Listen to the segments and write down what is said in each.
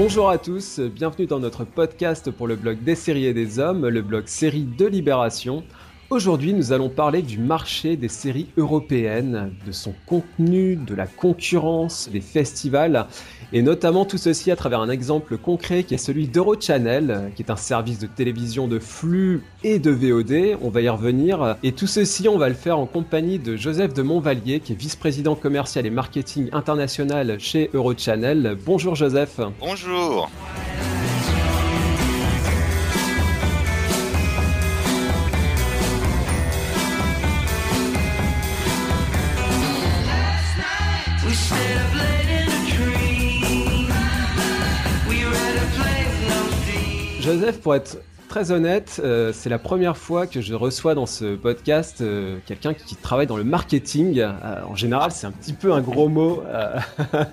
Bonjour à tous, bienvenue dans notre podcast pour le blog des séries et des hommes, le blog série de Libération. Aujourd'hui, nous allons parler du marché des séries européennes, de son contenu, de la concurrence, des festivals, et notamment tout ceci à travers un exemple concret qui est celui d'Eurochannel, qui est un service de télévision de flux et de VOD. On va y revenir. Et tout ceci, on va le faire en compagnie de Joseph de Montvalier, qui est vice-président commercial et marketing international chez Eurochannel. Bonjour Joseph. Bonjour. Joseph, pour être très honnête, euh, c'est la première fois que je reçois dans ce podcast euh, quelqu'un qui travaille dans le marketing. Euh, en général, c'est un petit peu un gros mot.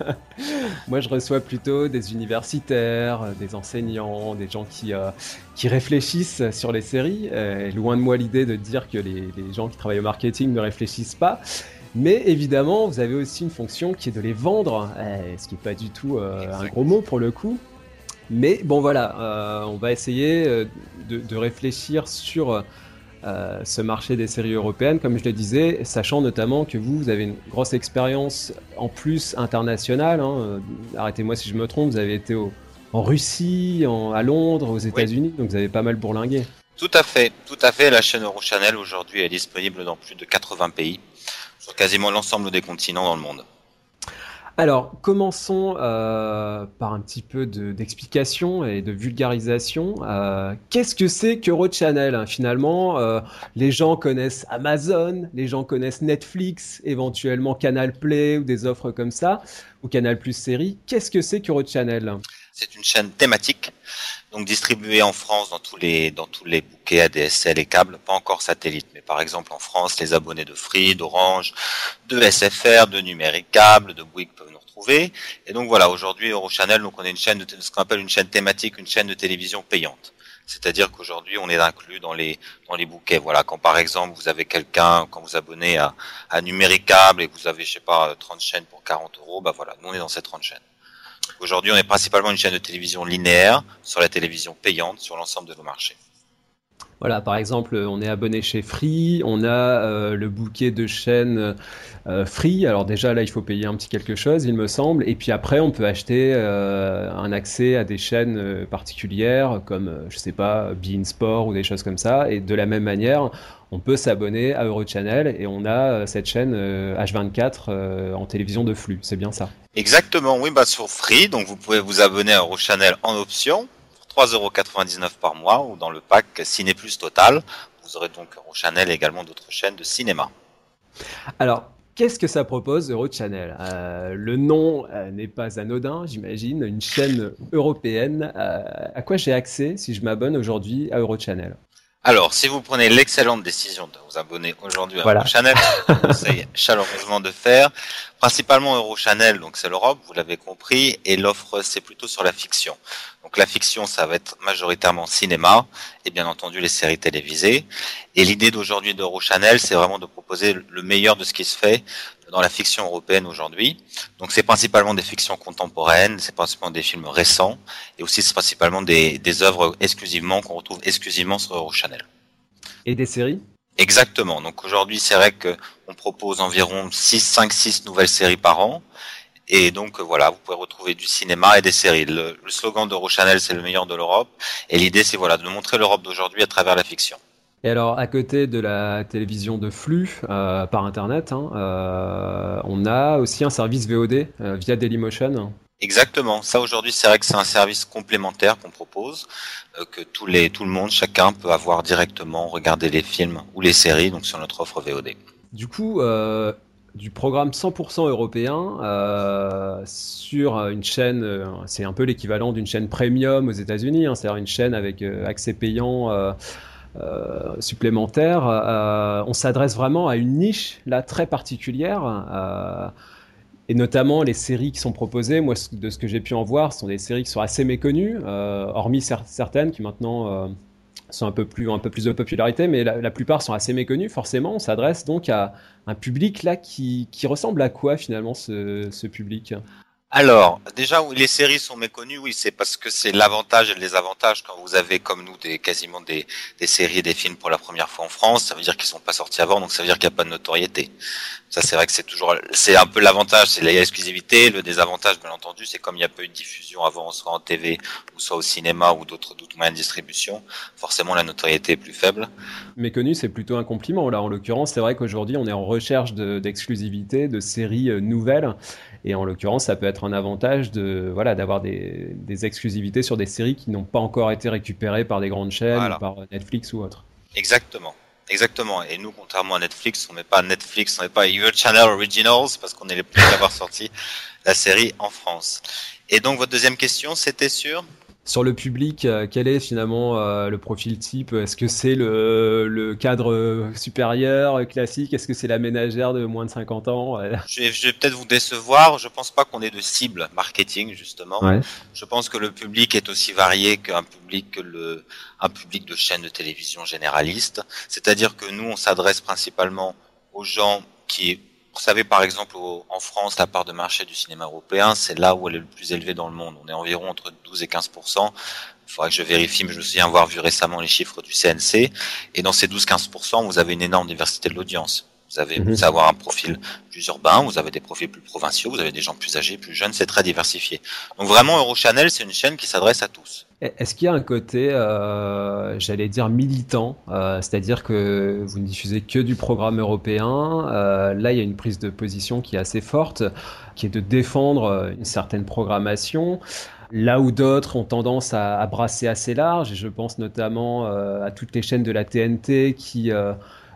Moi, je reçois plutôt des universitaires, des enseignants, des gens qui, qui réfléchissent sur les séries. loin de moi l'idée de dire que les, les, gens qui travaillent au marketing ne réfléchissent pas. Mais évidemment, vous avez aussi une fonction qui est de les vendre, ce qui n'est pas du tout un gros mot pour le coup. Mais bon voilà, euh, on va essayer euh, de, réfléchir sur euh, ce marché des séries européennes, comme je le disais, sachant notamment que vous, vous avez une grosse expérience en plus internationale. Hein. Arrêtez-moi si je me trompe, vous avez été en Russie, à Londres, aux États-Unis, donc vous avez pas mal bourlingué. Tout à fait, tout à fait. La chaîne Eurochannel aujourd'hui est disponible dans plus de 80 pays, sur quasiment l'ensemble des continents dans le monde. Alors, commençons euh, par un petit peu d'explication et de vulgarisation. Euh, qu'est-ce que c'est qu'Eurochannel hein, Finalement, euh, les gens connaissent Amazon, les gens connaissent Netflix, éventuellement Canal Play ou des offres comme ça, ou Canal Plus série. Qu'est-ce que c'est qu'Eurochannel C'est une chaîne thématique, donc distribuée en France dans tous les dans tous les bouquets ADSL et câbles, pas encore satellite, mais par exemple en France, les abonnés de Free, d'Orange, de SFR, de Numérique de Bouygues peuvent nous retrouver. Et donc voilà, aujourd'hui Eurochannel, donc on est une chaîne de ce qu'on appelle une chaîne thématique, une chaîne de télévision payante. C'est-à-dire qu'aujourd'hui, on est inclus dans les dans les bouquets. Voilà, quand par exemple vous avez quelqu'un, quand vous abonnez à, à Numérique Câble et que vous avez, je sais pas, 30 chaînes pour 40 euros, bah voilà, nous on est dans ces 30 chaînes. Aujourd'hui, on est principalement une chaîne de télévision linéaire sur la télévision payante sur l'ensemble de nos marchés. Voilà, par exemple, on est abonné chez Free, on a euh, le bouquet de chaînes euh, Free. Alors déjà là, il faut payer un petit quelque chose, il me semble. Et puis après, on peut acheter euh, un accès à des chaînes particulières, comme je sais pas, Bein Sport ou des choses comme ça. Et de la même manière, on peut s'abonner à Eurochannel et on a cette chaîne H24 en télévision de flux. C'est bien ça. Exactement, oui, bah sur Free, donc vous pouvez vous abonner à Eurochannel en option 3,99€ par mois ou dans le pack Ciné Plus Total. Vous aurez donc Eurochannel et également d'autres chaînes de cinéma. Alors, qu'est-ce que ça propose Eurochannel? Euh, Le nom euh, n'est pas anodin, j'imagine, une chaîne européenne. Euh, à quoi j'ai accès si je m'abonne aujourd'hui à Eurochannel? Alors, si vous prenez l'excellente décision de vous abonner aujourd'hui à voilà. Eurochannel, je vous conseille chaleureusement de faire. Principalement Eurochannel, donc c'est l'Europe, vous l'avez compris, et l'offre c'est plutôt sur la fiction. Donc la fiction, ça va être majoritairement cinéma et bien entendu les séries télévisées. Et l'idée d'aujourd'hui d'Eurochannel, c'est vraiment de proposer le meilleur de ce qui se fait dans la fiction européenne aujourd'hui. Donc c'est principalement des fictions contemporaines, c'est principalement des films récents, et aussi c'est principalement des, des œuvres exclusivement qu'on retrouve exclusivement sur Eurochannel. Et des séries? Exactement. Donc aujourd'hui, c'est vrai qu'on propose environ 6, 5, 6 nouvelles séries par an. Et donc voilà, vous pouvez retrouver du cinéma et des séries. Le, le slogan d'Eurochannel, c'est le meilleur de l'Europe. Et l'idée, c'est voilà de montrer l'Europe d'aujourd'hui à travers la fiction. Et alors, à côté de la télévision de flux euh, par Internet, hein, euh, on a aussi un service VOD euh, via Dailymotion. Exactement. Ça aujourd'hui, c'est vrai que c'est un service complémentaire qu'on propose, que tous les, tout le monde, chacun peut avoir directement, regarder les films ou les séries, donc sur notre offre VOD. Du coup, du programme 100% européen sur une chaîne, c'est un peu l'équivalent d'une chaîne premium aux États-Unis, hein, c'est-à-dire une chaîne avec accès payant euh, supplémentaire. Euh, on s'adresse vraiment à une niche là très particulière. Euh, et notamment les séries qui sont proposées, moi de ce que j'ai pu en voir, ce sont des séries qui sont assez méconnues, hormis certaines qui maintenant sont un peu plus de popularité, mais la, plupart sont assez méconnues. Forcément, on s'adresse donc à un public là qui, ressemble à quoi finalement ce public? Alors, déjà, les séries sont méconnues, oui, c'est parce que c'est l'avantage et le désavantage quand vous avez, comme nous, des, quasiment des, des séries et des films pour la première fois en France. Ça veut dire qu'ils sont pas sortis avant, donc ça veut dire qu'il n'y a pas de notoriété. Ça, c'est vrai que c'est toujours, c'est un peu l'avantage, c'est l'exclusivité. Le désavantage, bien entendu, c'est comme il n'y a pas eu de diffusion avant, soit en TV, ou soit au cinéma, ou d'autres, moyens de distribution, forcément, la notoriété est plus faible. Méconnu, c'est plutôt un compliment. Là, en l'occurrence, c'est vrai qu'aujourd'hui, on est en recherche d'exclusivité, de, de séries euh, nouvelles. Et en l'occurrence, ça peut être un avantage de voilà d'avoir des, des, exclusivités sur des séries qui n'ont pas encore été récupérées par des grandes chaînes, par Netflix ou autre. Exactement. Exactement. Et nous, contrairement à Netflix, on n'est pas Netflix, on n'est pas Your Channel Originals parce qu'on est les premiers à avoir sorti la série en France. Et donc, votre deuxième question, c'était sur sur le public, euh, quel est finalement euh, le profil type? Est-ce que c'est le, cadre supérieur euh, classique? Est-ce que c'est la ménagère de moins de 50 ans? Je vais, peut-être vous décevoir. Je pense pas qu'on ait de cible marketing justement. Je pense que le public est aussi varié qu'un public que le un public de chaînes de télévision généraliste. C'est-à-dire que nous, on s'adresse principalement aux gens qui vous savez, par exemple, en France, la part de marché du cinéma européen, c'est là où elle est le plus élevée dans le monde. On est environ entre 12 et 15 Il faudrait que je vérifie, mais je me souviens avoir vu récemment les chiffres du CNC. Et dans ces 12-15 vous avez une énorme diversité de l'audience. Vous avez, mhm. vous avoir un profil plus urbain, vous avez des profils plus provinciaux, vous avez des gens plus âgés, plus jeunes, c'est très diversifié. Donc vraiment, Eurochannel, c'est une chaîne qui s'adresse à tous. Est-ce qu'il y a un côté, euh, j'allais dire militant, euh, c'est-à-dire que vous ne diffusez que du programme européen. Euh, là, il y a une prise de position qui est assez forte, qui est de défendre une certaine programmation. Là où d'autres ont tendance à, à, brasser assez large, et je pense notamment à toutes les chaînes de la TNT qui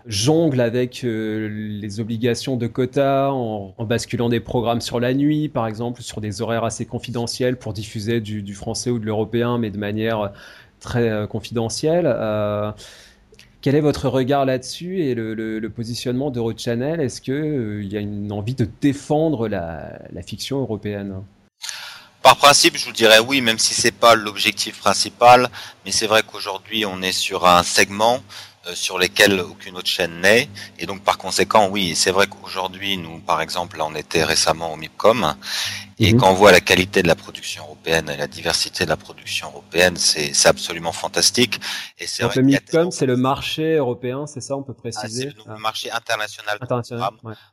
jongle avec euh, les obligations de quotas en, basculant des programmes sur la nuit, par exemple, sur des horaires assez confidentiels pour diffuser du, français ou de l'européen, mais de manière très euh, confidentielle. Euh, quel est votre regard là-dessus et le, positionnement d'Eurochannel Est-ce qu'il il y a une envie de défendre la, la fiction européenne? Par principe, je vous dirais oui, même si c'est pas l'objectif principal, mais c'est vrai qu'aujourd'hui on est sur un segment euh, sur lesquels aucune autre chaîne n'est. Et donc par conséquent, oui, c'est vrai qu'aujourd'hui, nous, par exemple, là, on était récemment au MIPCOM, et mhm. quand on voit la qualité de la production européenne et la diversité de la production européenne, c'est absolument fantastique. Et c'est le MIPCOM, c'est le marché européen, c'est ça, on peut préciser? Ah, le marché international. international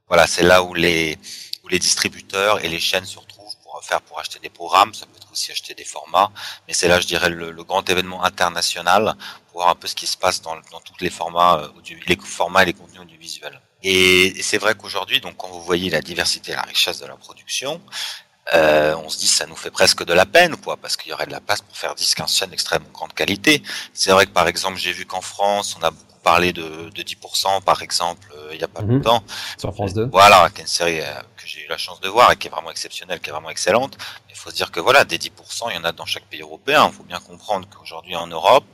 Voilà, c'est là où les où les distributeurs et les chaînes se retrouvent pour faire pour acheter des programmes. Ça peut être aussi acheter des formats, mais c'est là, je dirais, le, le grand événement international voir un peu ce qui se passe dans, dans tous les formats, euh, les formats et les contenus audiovisuels. Et, c'est vrai qu'aujourd'hui, donc quand vous voyez la diversité et la richesse de la production, euh, on se dit ça nous fait presque de la peine, quoi, parce qu'il y aurait de la place pour faire 10-15 chaînes d'extrêmement grande qualité. C'est vrai que par exemple, j'ai vu qu'en France, on a beaucoup parlé de, de 10%, par exemple, euh, il n'y a pas mhm. longtemps. Sur France 2. Voilà, qui est une série euh, j'ai eu la chance de voir et qui est vraiment exceptionnelle, qui est vraiment excellente. Il faut se dire que voilà, des 10%, il y en a dans chaque pays européen. Il faut bien comprendre qu'aujourd'hui en Europe,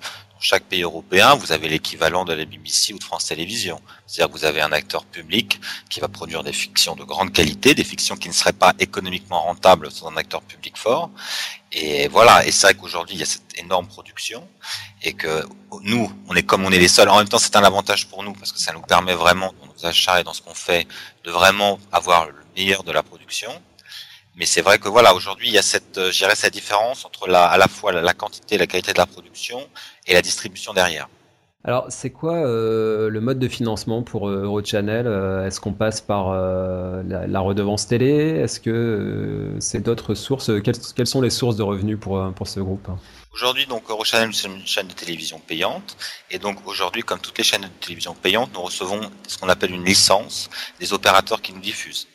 chaque pays européen, vous avez l'équivalent de la BBC ou de France Télévisions. C'est-à-dire que vous avez un acteur public qui va produire des fictions de grande qualité, des fictions qui ne seraient pas économiquement rentables sans un acteur public fort. Et voilà, et c'est vrai qu'aujourd'hui, il y a cette énorme production et que nous, on est comme on est les seuls. En même temps, c'est un avantage pour nous parce que ça nous permet vraiment, dans nos achats et dans ce qu'on fait, de vraiment avoir le meilleur de la production. Mais c'est vrai que voilà, aujourd'hui, il y a cette, euh, cette différence entre la, à la fois la, quantité et la qualité de la production et la distribution derrière. Alors, c'est quoi euh, le mode de financement pour euh, Eurochannel Est-ce qu'on passe par euh, la, la, redevance télé? Est-ce que c'est d'autres sources? Quelles, quelles, sont les sources de revenus pour, pour ce groupe? Aujourd'hui, donc Eurochannel, c'est une chaîne de télévision payante, et donc aujourd'hui, comme toutes les chaînes de télévision payantes, nous recevons ce qu'on appelle une licence des opérateurs qui nous diffusent.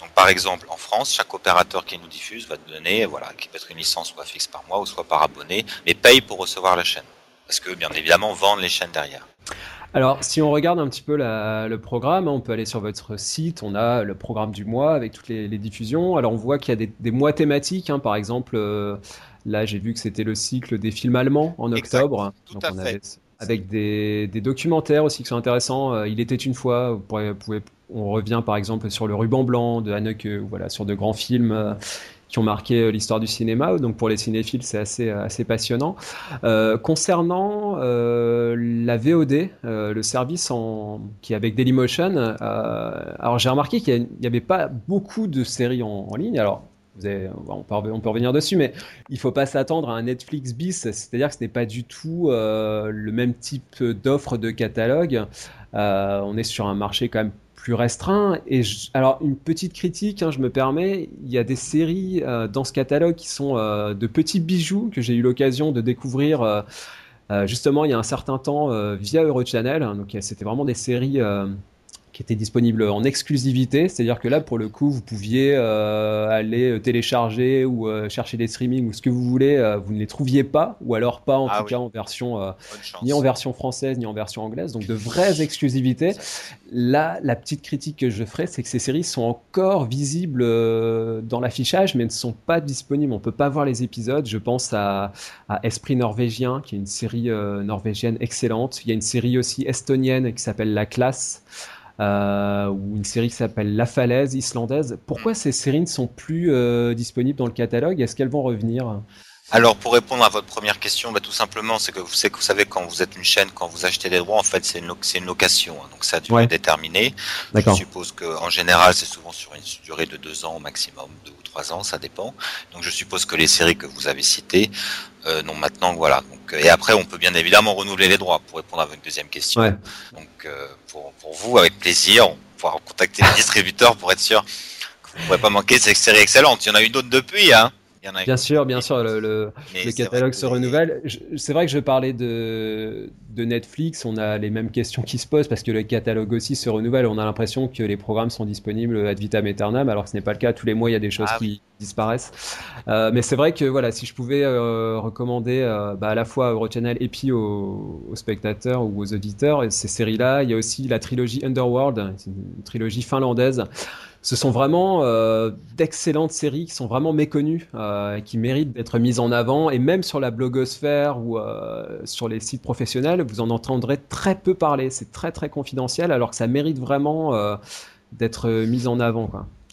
Donc, par exemple, en France, chaque opérateur qui nous diffuse va nous donner, voilà, qui peut être une licence soit fixe par mois ou soit par abonné, mais paye pour recevoir la chaîne. Parce que, bien évidemment, vendent les chaînes derrière. Alors, si on regarde un petit peu le programme, on peut aller sur votre site, on a le programme du mois avec toutes les, diffusions. Alors, on voit qu'il y a des, mois thématiques, hein. par exemple, euh, là j'ai vu que c'était le cycle des films allemands en octobre. tout à fait. Avec des, documentaires aussi qui sont intéressants. Euh, Il était une fois, on revient par exemple sur le ruban blanc de Haneke, ou voilà, sur de grands films euh, qui ont marqué euh, l'histoire du cinéma. Donc pour les cinéphiles, c'est assez, euh, passionnant. concernant la VOD, le service qui est avec Dailymotion, alors j'ai remarqué qu'il n'y avait pas beaucoup de séries en, ligne. On, peut, revenir dessus, mais il faut pas s'attendre à un Netflix bis, c'est-à-dire que ce n'est pas du tout le même type d'offre de catalogue. on est sur un marché quand même plus restreint. Et alors, une petite critique, hein, je me permets, il y a des séries euh, dans ce catalogue qui sont euh, de petits bijoux que j'ai eu l'occasion de découvrir euh, justement il y a un certain temps via Eurochannel. Donc, c'était vraiment des séries qui était disponible en exclusivité, c'est-à-dire que là, pour le coup, vous pouviez euh, aller télécharger ou euh, chercher des streamings ou ce que vous voulez, euh, vous ne les trouviez pas, ou alors pas en ah tout cas en version ni en version française ni en version anglaise, donc de vraies exclusivités. Là, la petite critique que je ferai, c'est que ces séries sont encore visibles dans l'affichage, mais ne sont pas disponibles. On peut pas voir les épisodes. Je pense à, à Esprit norvégien, qui est une série norvégienne excellente. Il y a une série aussi estonienne qui s'appelle La Classe. Euh, ou une série qui s'appelle La Falaise islandaise. Pourquoi ces séries ne sont plus euh, disponibles dans le catalogue? Est-ce qu'elles vont revenir? Alors pour répondre à votre première question, bah, tout simplement, c'est que vous, savez, vous savez quand vous êtes une chaîne, quand vous achetez des droits, en fait c'est une, une, location, hein, donc ça a durée déterminée. Je suppose qu'en général c'est souvent sur une durée de deux ans au maximum, deux ou trois ans, ça dépend. Donc je suppose que les séries que vous avez citées, euh, non maintenant voilà. Donc, et après on peut bien évidemment renouveler les droits pour répondre à votre deuxième question. Donc euh, pour, pour vous, avec plaisir, on pourra contacter les distributeurs pour être sûr que vous ne pourrez pas manquer cette série excellente. Il y en a eu d'autres depuis, hein. Bien sûr, bien sûr, le, le, catalogue se renouvelle. C'est vrai que je parlais de, de Netflix, on a les mêmes questions qui se posent parce que le catalogue aussi se renouvelle. On a l'impression que les programmes sont disponibles ad vitam aeternam, alors que ce n'est pas le cas. Tous les mois, il y a des choses ah qui disparaissent. Euh, mais c'est vrai que voilà, si je pouvais euh, recommander euh, bah, à la fois Eurochannel et puis aux, aux, spectateurs ou aux auditeurs ces séries-là, il y a aussi la trilogie Underworld, une trilogie finlandaise ce sont vraiment euh, d'excellentes séries qui sont vraiment méconnues, euh, qui méritent d'être mises en avant. Et même sur la blogosphère ou euh, sur les sites professionnels, vous en entendrez très peu parler. C'est très très confidentiel, alors que ça mérite vraiment euh, d'être mis en avant.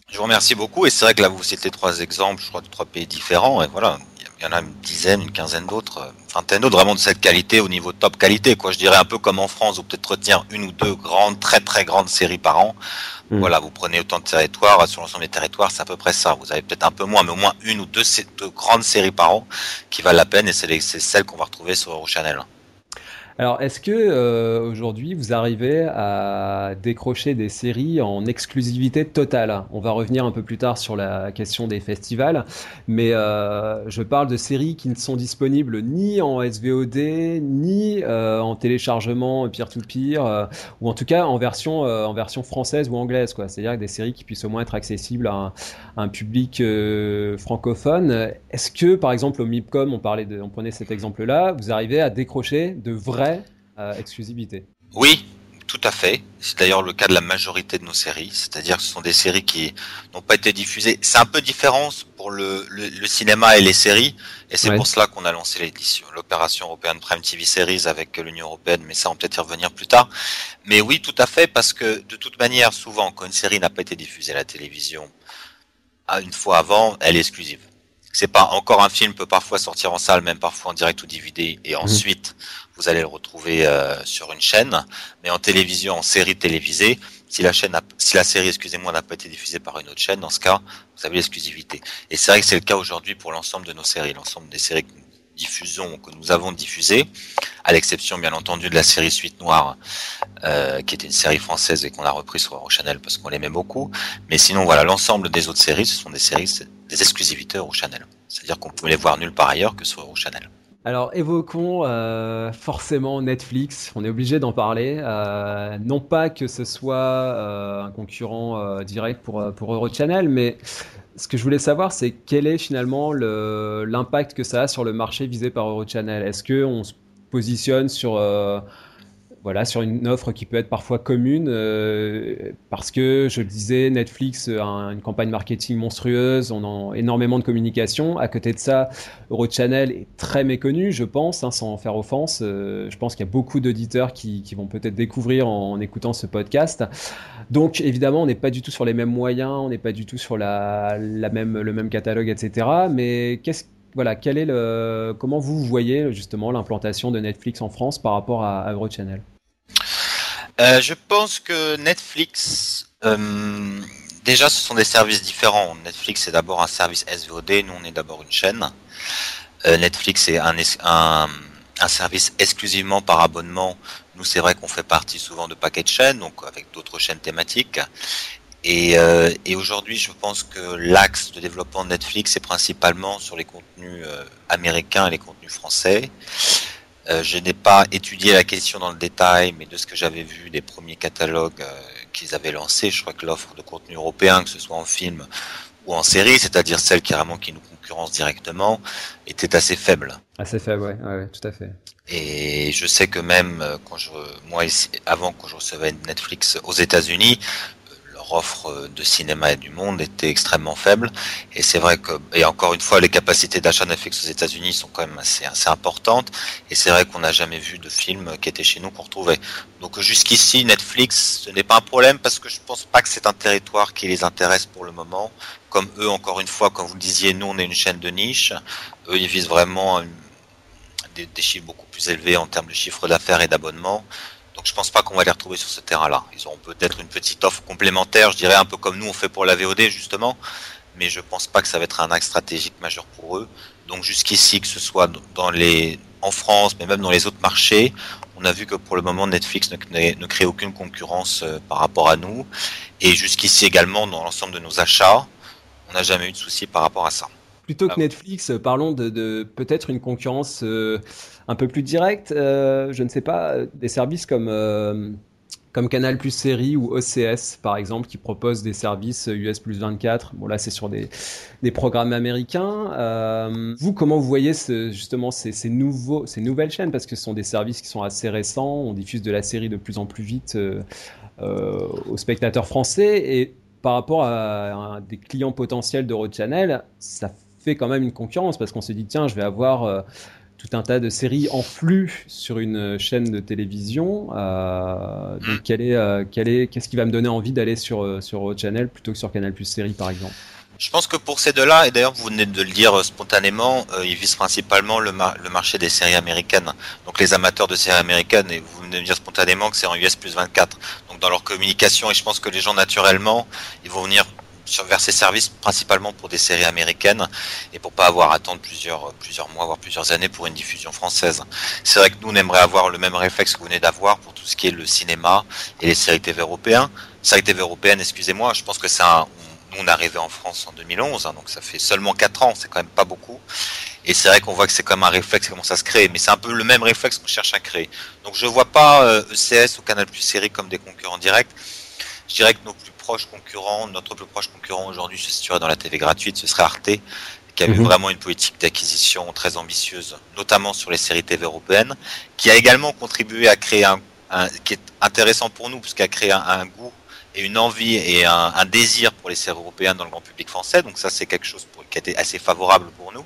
Je vous remercie beaucoup. Et c'est vrai que là, vous citez trois exemples, je crois, de trois pays différents. Et voilà, il y en a une dizaine, une quinzaine d'autres, d'autres, vraiment de cette qualité au niveau top qualité. Quoi, je dirais un peu comme en France, vous peut-être retenir une ou deux grandes, très très grandes séries par an. Hmm. Voilà, vous prenez autant de territoires, sur l'ensemble des territoires, c'est à peu près ça. Vous avez peut-être un peu moins, mais au moins une ou deux, deux grandes séries par an qui valent la peine et c'est celles qu'on va retrouver sur Eurochannel. Alors, est-ce que euh, aujourd'hui vous arrivez à décrocher des séries en exclusivité totale? On va revenir un peu plus tard sur la question des festivals, mais euh, je parle de séries qui ne sont disponibles ni en SVOD ni euh, en téléchargement peer-to-peer, ou en tout cas en version en version française ou anglaise, quoi. C'est-à-dire des séries qui puissent au moins être accessibles à un, public francophone. Est-ce que, par exemple, au MIPCOM, on parlait on prenait cet exemple-là, vous arrivez à décrocher de vrais exclusivité. Oui, tout à fait. C'est d'ailleurs le cas de la majorité de nos séries, c'est-à-dire que ce sont des séries qui n'ont pas été diffusées. C'est un peu différent pour le, cinéma et les séries, et c'est pour cela qu'on a lancé l'édition, l'opération européenne Prime TV Series avec l'Union européenne, mais ça on peut peut-être y revenir plus tard. Mais oui, tout à fait, parce que de toute manière, souvent, quand une série n'a pas été diffusée à la télévision une fois avant, elle est exclusive. C'est pas encore un film peut parfois sortir en salle, même parfois en direct ou DVD, et mhm. ensuite vous allez le retrouver euh, sur une chaîne, mais en télévision, en série télévisée, si la chaîne, si la série, excusez-moi, n'a pas été diffusée par une autre chaîne, dans ce cas, vous avez l'exclusivité. Et c'est vrai que c'est le cas aujourd'hui pour l'ensemble de nos séries, l'ensemble des séries que nous diffusons, que nous avons diffusées, à l'exception bien entendu de la série Suite Noire, euh, qui était une série française et qu'on a repris sur Channel parce qu'on l'aimait beaucoup. Mais sinon, voilà, l'ensemble des autres séries, ce sont des séries, des exclusivités Channel. C'est-à-dire qu'on pouvait les voir nulle part ailleurs que sur Channel. Alors évoquons euh, forcément Netflix, on est obligé d'en parler. Euh, non pas que ce soit euh, un concurrent direct pour, pour Eurochannel, mais ce que je voulais savoir, c'est quel est finalement l'impact que ça a sur le marché visé par Eurochannel. Est-ce qu'on se positionne sur voilà, sur une offre qui peut être parfois commune, euh, parce que, je le disais, Netflix a une campagne marketing monstrueuse, on a énormément de communication. À côté de ça, Eurochannel est très méconnu, je pense, hein, sans faire offense. Euh, je pense qu'il y a beaucoup d'auditeurs qui, vont peut-être découvrir en, écoutant ce podcast. Donc, évidemment, on n'est pas du tout sur les mêmes moyens, on n'est pas du tout sur la, le même catalogue, etc. Mais qu'est-ce voilà, quel est le, comment vous voyez justement l'implantation de Netflix en France par rapport à, Eurochannel euh, Je pense que Netflix, euh, déjà, ce sont des services différents. Netflix est d'abord un service SVOD, nous on est d'abord une chaîne. Euh, Netflix est un, un, service exclusivement par abonnement. Nous, c'est vrai qu'on fait partie souvent de paquets de chaînes, donc avec d'autres chaînes thématiques. Et, euh, et aujourd'hui, je pense que l'axe de développement de Netflix est principalement sur les contenus euh, américains et les contenus français. Euh, je n'ai pas étudié la question dans le détail, mais de ce que j'avais vu des premiers catalogues qu'ils avaient lancés, je crois que l'offre de contenu européen, que ce soit en film ou en série, c'est-à-dire celle qui nous concurrence directement, était assez faible. Assez faible, ouais, ouais, tout à fait. Et je sais que même quand je, moi, avant quand je recevais Netflix aux États-Unis, offre de cinéma et du monde était extrêmement faible. Et c'est vrai que, et encore une fois, les capacités d'achat Netflix aux États-Unis sont quand même assez, importantes. Et c'est vrai qu'on n'a jamais vu de film qui était chez nous qu'on retrouvait. Donc jusqu'ici, Netflix, ce n'est pas un problème parce que je pense pas que c'est un territoire qui les intéresse pour le moment. Comme eux, encore une fois, comme vous le disiez, nous on est une chaîne de niche. Eux, ils visent vraiment des, des chiffres beaucoup plus élevés en termes de chiffre d'affaires et d'abonnement. Donc je pense pas qu'on va les retrouver sur ce terrain-là. Ils auront peut-être une petite offre complémentaire, je dirais un peu comme nous on fait pour la VOD justement, mais je pense pas que ça va être un axe stratégique majeur pour eux. Donc jusqu'ici, que ce soit dans les en France, mais même dans les autres marchés, on a vu que pour le moment Netflix ne, ne crée aucune concurrence euh, par rapport à nous. Et jusqu'ici également dans l'ensemble de nos achats, on n'a jamais eu de souci par rapport à ça. Plutôt que ah. Netflix, parlons de, de peut-être une concurrence euh, un peu plus direct, euh, je ne sais pas, des services comme, euh, comme Canal Plus Série ou OCS, par exemple, qui proposent des services US plus 24. Bon, là, c'est sur des, des programmes américains. Euh, vous, comment vous voyez justement ces, nouveaux, ces nouvelles chaînes? Parce que ce sont des services qui sont assez récents. On diffuse de la série de plus en plus vite aux spectateurs français. Et par rapport à, à des clients potentiels d'Eurochannel, ça fait quand même une concurrence parce qu'on se dit tiens je vais avoir tout un tas de séries en flux sur une chaîne de télévision. Euh, donc, quel est, euh, quel est, qu'est-ce qui va me donner envie d'aller sur euh, sur Channel plutôt que sur Canal Plus Série, par exemple? Je pense que pour ces deux-là, et d'ailleurs vous venez de le dire spontanément, ils visent principalement le, le, marché des séries américaines. Donc les amateurs de séries américaines, et vous venez de dire spontanément que c'est en US plus 24. Donc dans leur communication, et je pense que les gens naturellement, ils vont venir vers ces services principalement pour des séries américaines et pour pas avoir à attendre plusieurs, plusieurs mois, voire plusieurs années pour une diffusion française. C'est vrai que nous, on aimerait avoir le même réflexe que vous venez d'avoir pour tout ce qui est le cinéma et les séries TV européennes. Séries TV européennes, excusez-moi, je pense que c'est un, on est arrivé en France en 2011, hein, donc ça fait seulement 4 ans, c'est quand même pas beaucoup. Et c'est vrai qu'on voit que c'est comme un réflexe qui commence à se créer, mais c'est un peu le même réflexe qu'on cherche à créer. Donc je vois pas ECS euh, e ou Canal Plus Série comme des concurrents directs. Je dirais que nos plus proches concurrents, notre plus proche concurrent aujourd'hui se situerait dans la TV gratuite, ce serait Arte, qui a eu mhm. vraiment une politique d'acquisition très ambitieuse, notamment sur les séries TV européennes, qui a également contribué à créer un, qui est intéressant pour nous, puisqu'il a créé un, goût et une envie et un, désir pour les séries européennes dans le grand public français. Donc ça, c'est quelque chose qui a été assez favorable pour nous.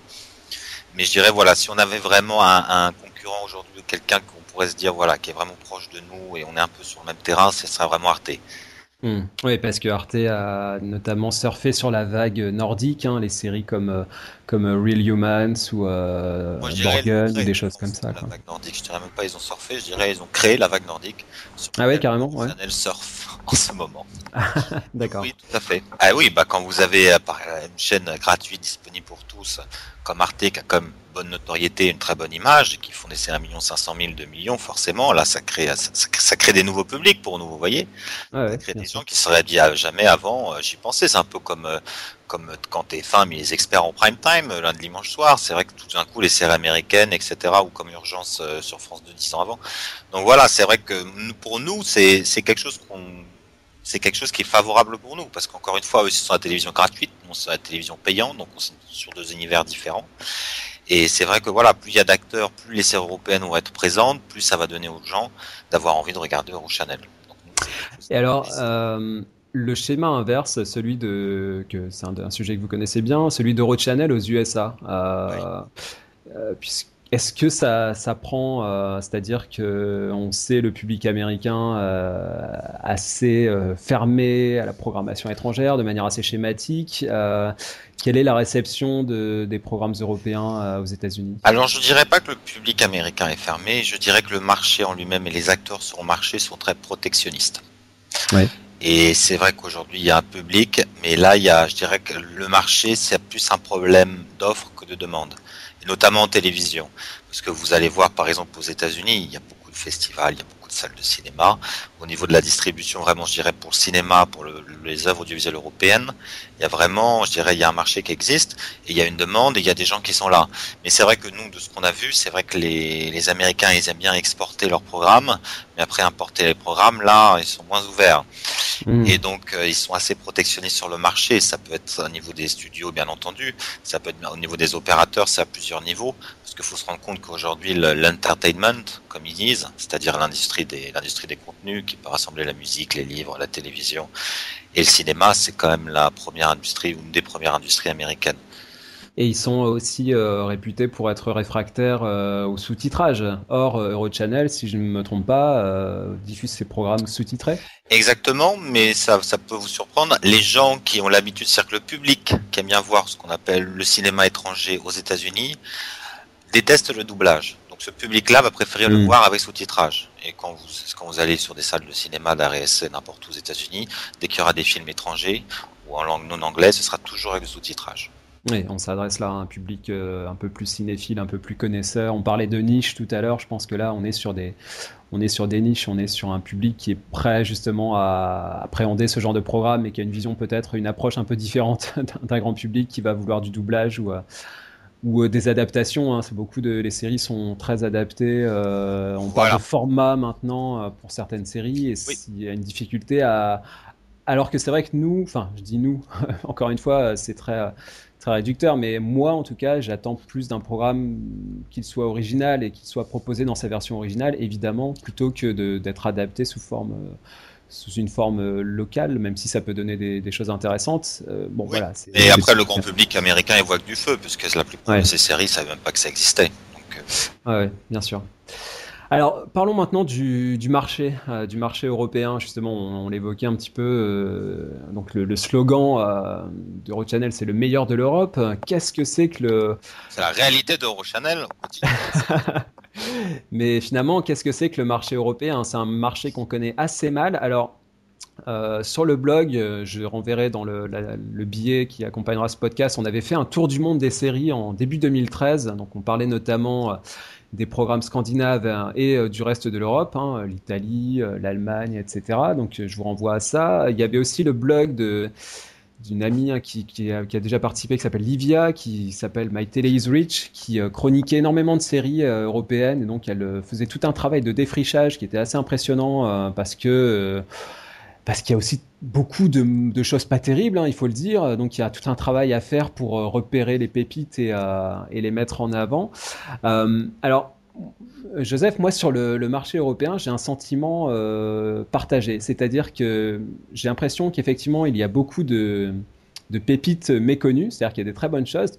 Mais je dirais, voilà, si on avait vraiment un, un concurrent aujourd'hui, quelqu'un qu'on pourrait se dire, voilà, qui est vraiment proche de nous et on est un peu sur le même terrain, ce serait vraiment Arte. Hmm. Oui, parce que Arte a notamment surfé sur la vague nordique, hein, les séries comme, euh, comme Real Humans ou euh, Borgen, ou des choses comme ça. La vague nordique, je dirais même pas ils ont surfé, je dirais ils ont créé la vague nordique. ah ouais, carrément. Ouais. surf en ce moment. D'accord. Oui, tout à fait. Ah oui, bah quand vous avez une chaîne gratuite disponible pour tous, comme Arte qui a comme bonne notoriété, une très bonne image, et qui font des séries 1 million 500 000, 2 millions, forcément, là, ça crée, ça, crée des nouveaux publics pour nous, vous voyez. Ouais, ça crée des gens qui seraient dit jamais avant, euh, j'y pensais, c'est un peu comme, euh, comme quand t'es fin, mais les experts en prime time, euh, lundi dimanche soir, c'est vrai que tout d'un coup, les séries américaines, etc., ou comme Urgence sur France de 10 ans avant. Donc voilà, c'est vrai que pour nous, c'est quelque chose qu'on c'est quelque chose qui est favorable pour nous parce qu'encore une fois, eux, sont la télévision gratuite, on c'est la télévision payante, donc on est sur deux univers différents. Et c'est vrai que voilà, plus il y a d'acteurs, plus les séries européennes vont être présentes, plus ça va donner aux gens d'avoir envie de regarder Eurochannel. Et alors, euh, le schéma inverse, celui de que c'est un, un, sujet que vous connaissez bien, celui d'Eurochannel aux USA, euh, euh, est-ce que ça, ça prend, euh, c'est-à-dire que on sait le public américain assez fermé à la programmation étrangère, de manière assez schématique. Quelle est la réception de, des programmes européens aux États-Unis? Alors, je dirais pas que le public américain est fermé. Je dirais que le marché en lui-même et les acteurs sur le marché sont très protectionnistes. Ouais. Et c'est vrai qu'aujourd'hui il y a un public, mais là il y a, je dirais que le marché c'est plus un problème d'offre que de demande, et notamment en télévision, parce que vous allez voir par exemple aux États-Unis, il y a beaucoup de festivals, il y a beaucoup de salles de cinéma. Au niveau de la distribution, vraiment, je dirais pour le cinéma, pour les œuvres audiovisuelles européennes, il y a vraiment, je dirais, il y a un marché qui existe, et il y a une demande, et il y a des gens qui sont là. Mais c'est vrai que nous, de ce qu'on a vu, c'est vrai que les, les Américains, ils aiment bien exporter leurs programmes, mais après importer les programmes, là, ils sont moins ouverts. Hmm. Et donc, euh, ils sont assez protectionnistes sur le marché. Ça peut être au niveau des studios, bien entendu. Ça peut être au niveau des opérateurs, c'est à plusieurs niveaux. Parce qu'il faut se rendre compte qu'aujourd'hui, l'entertainment, comme ils disent, c'est-à-dire l'industrie des, l'industrie des contenus qui peut rassembler la musique, les livres, la télévision et le cinéma, c'est quand même la première industrie ou une des premières industries américaines. Et ils sont aussi euh, réputés pour être réfractaires euh, au sous-titrage. Or, euh, Eurochannel, si je ne me trompe pas, diffuse ses programmes sous-titrés. Exactement, mais ça, ça peut vous surprendre. Les gens qui ont l'habitude, c'est-à-dire que le public qui aime bien voir ce qu'on appelle le cinéma étranger aux États-Unis, déteste le doublage. Donc ce public-là va préférer le hmm. voir avec sous-titrage. Et quand vous, quand vous allez sur des salles de cinéma, d'arrêt essai, n'importe où aux États-Unis, dès qu'il y aura des films étrangers ou en langue non anglaise, ce sera toujours avec sous-titrage. Oui, on s'adresse là à un public euh, un peu plus cinéphile, un peu plus connaisseur. On parlait de niche tout à l'heure. Je pense que là, on est sur des, on est sur des niches, on est sur un public qui est prêt justement à appréhender ce genre de programme et qui a une vision peut-être, une approche un peu différente d'un grand public qui va vouloir du doublage ou, euh, ou euh, des adaptations. Hein. C'est beaucoup de, les séries sont très adaptées. on parle de format maintenant pour certaines séries et il y a une difficulté à, alors que c'est vrai que nous, enfin, je dis nous, encore une fois, c'est très réducteur, mais moi en tout cas, j'attends plus d'un programme qu'il soit original et qu'il soit proposé dans sa version originale, évidemment, plutôt que d'être adapté sous forme euh, sous une forme euh, locale, même si ça peut donner des, choses intéressantes. Euh, bon, voilà. Et après, le grand public américain, il voit que du feu, puisque la plupart de ces séries ne savaient même pas que ça existait. Donc, bien sûr. Alors, parlons maintenant du, marché, euh, du marché européen. Justement, on, l'évoquait un petit peu. Euh, donc, le, slogan euh, d'Eurochannel, c'est le meilleur de l'Europe. Qu'est-ce que c'est que le. C'est la réalité d'Eurochannel. Mais finalement, qu'est-ce que c'est que le marché européen? C'est un marché qu'on connaît assez mal. Alors, sur le blog, je renverrai dans le, le, billet qui accompagnera ce podcast, on avait fait un tour du monde des séries en début 2013. Donc on parlait notamment des programmes scandinaves hein, et euh, du reste de l'Europe, hein, l'Italie, euh, l'Allemagne, etc. Donc euh, je vous renvoie à ça. Il y avait aussi le blog de d'une amie hein, qui, qui, a, déjà participé, qui s'appelle Livia, qui s'appelle My Tele is Rich, qui chroniquait énormément de séries européennes. Et donc, elle faisait tout un travail de défrichage qui était assez impressionnant parce que parce qu'il y a aussi beaucoup de, choses pas terribles, hein, il faut le dire. Donc il y a tout un travail à faire pour euh, repérer les pépites et, euh, et les mettre en avant. Euh, alors, Joseph, moi sur le, marché européen, j'ai un sentiment partagé. C'est-à-dire que j'ai l'impression qu'effectivement, il y a beaucoup de, pépites méconnues, c'est-à-dire qu'il y a des très bonnes choses.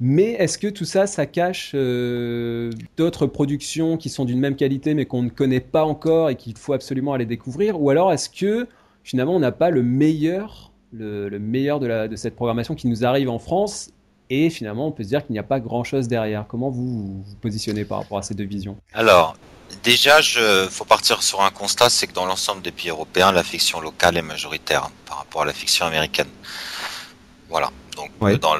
Mais est-ce que tout ça, ça cache euh, d'autres productions qui sont d'une même qualité mais qu'on ne connaît pas encore et qu'il faut absolument aller découvrir? Ou alors est-ce que finalement on n'a pas le meilleur, le, meilleur de, cette programmation qui nous arrive en France et finalement on peut se dire qu'il n'y a pas grand-chose derrière Comment vous vous positionnez par rapport à ces deux visions? Alors, déjà, il faut partir sur un constat, c'est que dans l'ensemble des pays européens, la fiction locale est majoritaire par rapport à la fiction américaine. Voilà. Donc,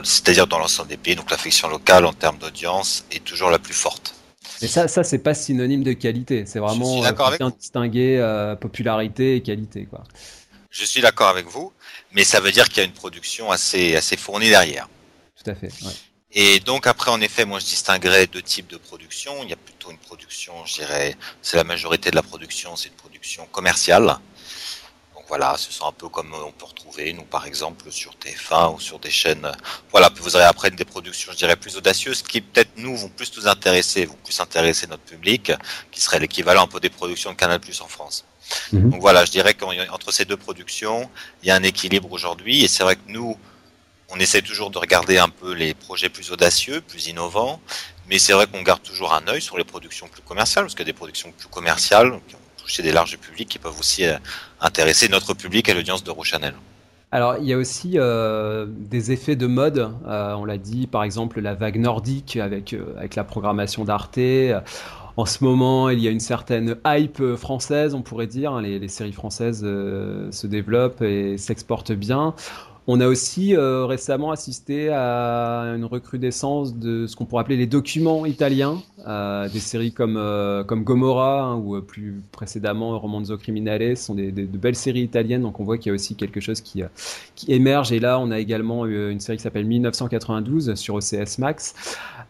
c'est-à-dire dans l'ensemble des pays, donc la fiction locale en termes d'audience est toujours la plus forte. Et ça, ça c'est pas synonyme de qualité. C'est vraiment bien distinguer euh, popularité et qualité, quoi. Je suis d'accord avec vous, mais ça veut dire qu'il y a une production assez assez fournie derrière. Tout à fait. Et donc après, en effet, moi je distinguerais deux types de production. Il y a plutôt une production, je dirais, c'est la majorité de la production, c'est une production commerciale voilà, ce sont un peu comme on peut retrouver, nous, par exemple, sur TF1 ou sur des chaînes. Voilà, vous aurez après des productions, je dirais, plus audacieuses, qui peut-être nous vont plus nous intéresser, vont plus intéresser notre public, qui serait l'équivalent un peu des productions de Canal Plus en France. Mhm. Donc voilà, je dirais qu'entre ces deux productions, il y a un équilibre aujourd'hui, et c'est vrai que nous, on essaie toujours de regarder un peu les projets plus audacieux, plus innovants, mais c'est vrai qu'on garde toujours un œil sur les productions plus commerciales, parce qu'il y a des productions plus commerciales qui ont touché des larges publics qui peuvent aussi euh, intéresser notre public à l'audience de. Alors, il y a aussi euh, des effets de mode. Euh, on l'a dit, par exemple, la vague nordique avec, avec la programmation d'Arte. en ce moment, il y a une certaine hype française, on pourrait dire. Hein. Les séries françaises se développent et s'exportent bien. On a aussi euh, récemment assisté à une recrudescence de ce qu'on pourrait appeler les documents italiens, euh, des séries comme euh, comme Gomorra hein, ou plus précédemment Romanzo Criminale, ce sont des, de belles séries italiennes. Donc on voit qu'il y a aussi quelque chose qui qui émerge. Et là, on a également une série qui s'appelle 1992 sur OCS Max.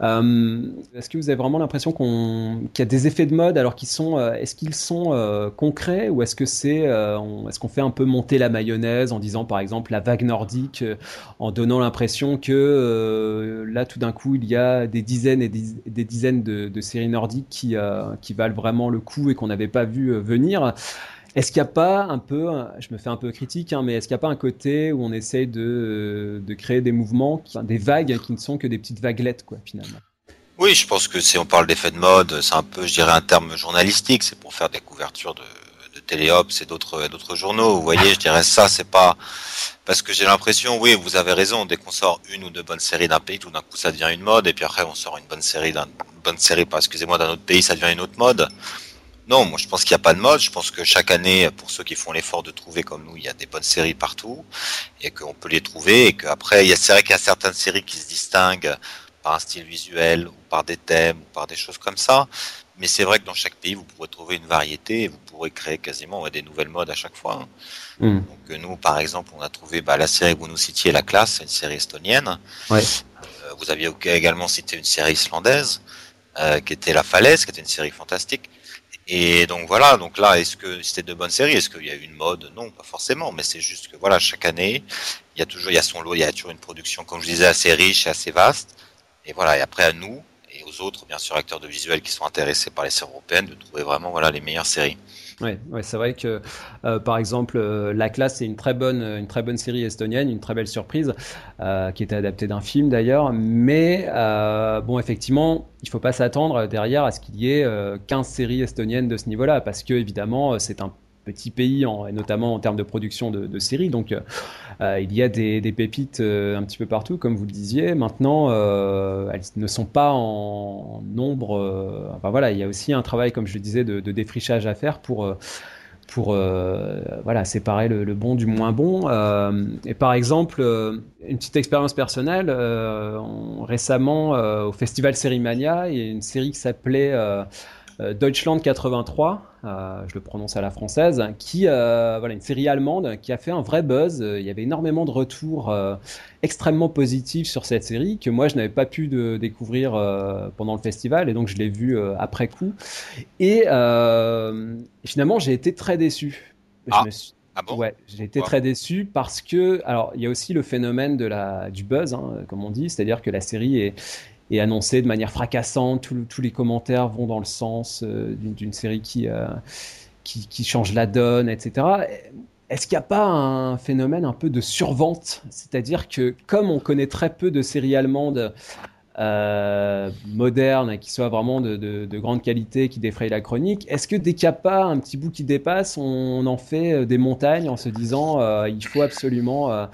Est-ce que vous avez vraiment l'impression qu'on qu'il y a des effets de mode alors qu'ils sont est-ce qu'ils sont concrets ou est-ce que c'est est-ce qu'on fait un peu monter la mayonnaise en disant par exemple la vague nordique euh, en donnant l'impression que euh, là, tout d'un coup, il y a des dizaines et des, dizaines de, séries nordiques qui, euh, qui valent vraiment le coup et qu'on n'avait pas vu venir? Est-ce qu'il n'y a pas un peu, je me fais un peu critique, hein, mais est-ce qu'il n'y a pas un côté où on essaye de, de créer des mouvements, des vagues qui ne sont que des petites vaguelettes, quoi, finalement? Oui, je pense que si on parle d'effet de mode, c'est un peu, je dirais, un terme journalistique, c'est pour faire des couvertures de, de Téléops et d'autres journaux. Vous voyez, je dirais ça, c'est pas parce que j'ai l'impression, oui, vous avez raison, dès qu'on sort une ou deux bonnes séries d'un pays, tout d'un coup ça devient une mode, et puis après on sort une bonne série bonne série, excusez-moi, d'un autre pays, ça devient une autre mode. Non, moi je pense qu'il n'y a pas de mode. Je pense que chaque année, pour ceux qui font l'effort de trouver comme nous, il y a des bonnes séries partout et qu'on peut les trouver. Et qu'après, il y a c'est vrai qu'il y a certaines séries qui se distinguent par un style visuel ou par des thèmes ou par des choses comme ça. Mais c'est vrai que dans chaque pays, vous pourrez trouver une variété et vous pourrez créer quasiment des nouvelles modes à chaque fois. Hein. Hmm. Donc euh, nous, par exemple, on a trouvé bah, la série que vous nous citiez, La Classe, une série estonienne. Ouais. Euh, vous aviez également cité une série islandaise euh, qui était La Falaise, qui était une série fantastique. Et donc voilà, donc là, est-ce que c'était de bonnes séries? Est-ce qu'il y a eu une mode? Non, pas forcément, mais c'est juste que voilà, chaque année, il y a toujours, il y a son lot, il y a toujours une production, comme je disais, assez riche et assez vaste. Et voilà, et après à nous, et aux autres, bien sûr, acteurs de visuel qui sont intéressés par les séries européennes, de trouver vraiment voilà les meilleures séries. Ouais, ouais c'est vrai que euh, par exemple euh, La Classe c'est une très bonne une très bonne série estonienne, une très belle surprise euh, qui était adaptée d'un film d'ailleurs, mais bon effectivement il faut pas s'attendre derrière à ce qu'il y ait 15 séries estoniennes de ce niveau-là parce que évidemment c'est un petit pays, et notamment en termes de production de, séries. Donc, euh, euh, il y a des, pépites euh, un petit peu partout, comme vous le disiez. Maintenant, elles ne sont pas en, nombre. enfin voilà, il y a aussi un travail, comme je le disais, de, défrichage à faire pour pour voilà séparer le, bon du moins bon. et par exemple, une petite expérience personnelle. récemment, au festival Sérimania, il y a une série qui s'appelait Deutschland 83, euh, je le prononce à la française, qui euh, voilà une série allemande qui a fait un vrai buzz. Il y avait énormément de retours extrêmement positifs sur cette série que moi je n'avais pas pu de découvrir pendant le festival et donc je l'ai vu après coup. Et finalement j'ai été très déçu. Ah. Ah bon? Ouais, j'ai été très déçu parce que alors il y a aussi le phénomène de la du buzz, hein, comme on dit, c'est-à-dire que la série est et annoncé de manière fracassante. tous les commentaires vont dans le sens euh, d'une série euh, qui, qui, change la donne, etc. Est-ce qu'il n'y a pas un phénomène un peu de survente? C'est-à-dire que comme on connaît très peu de séries allemandes euh, modernes qui soient vraiment de, grande qualité, qui défrayent la chronique, est-ce que dès qu'il n'y a pas un petit bout qui dépasse, on, en fait des montagnes en se disant il faut absolument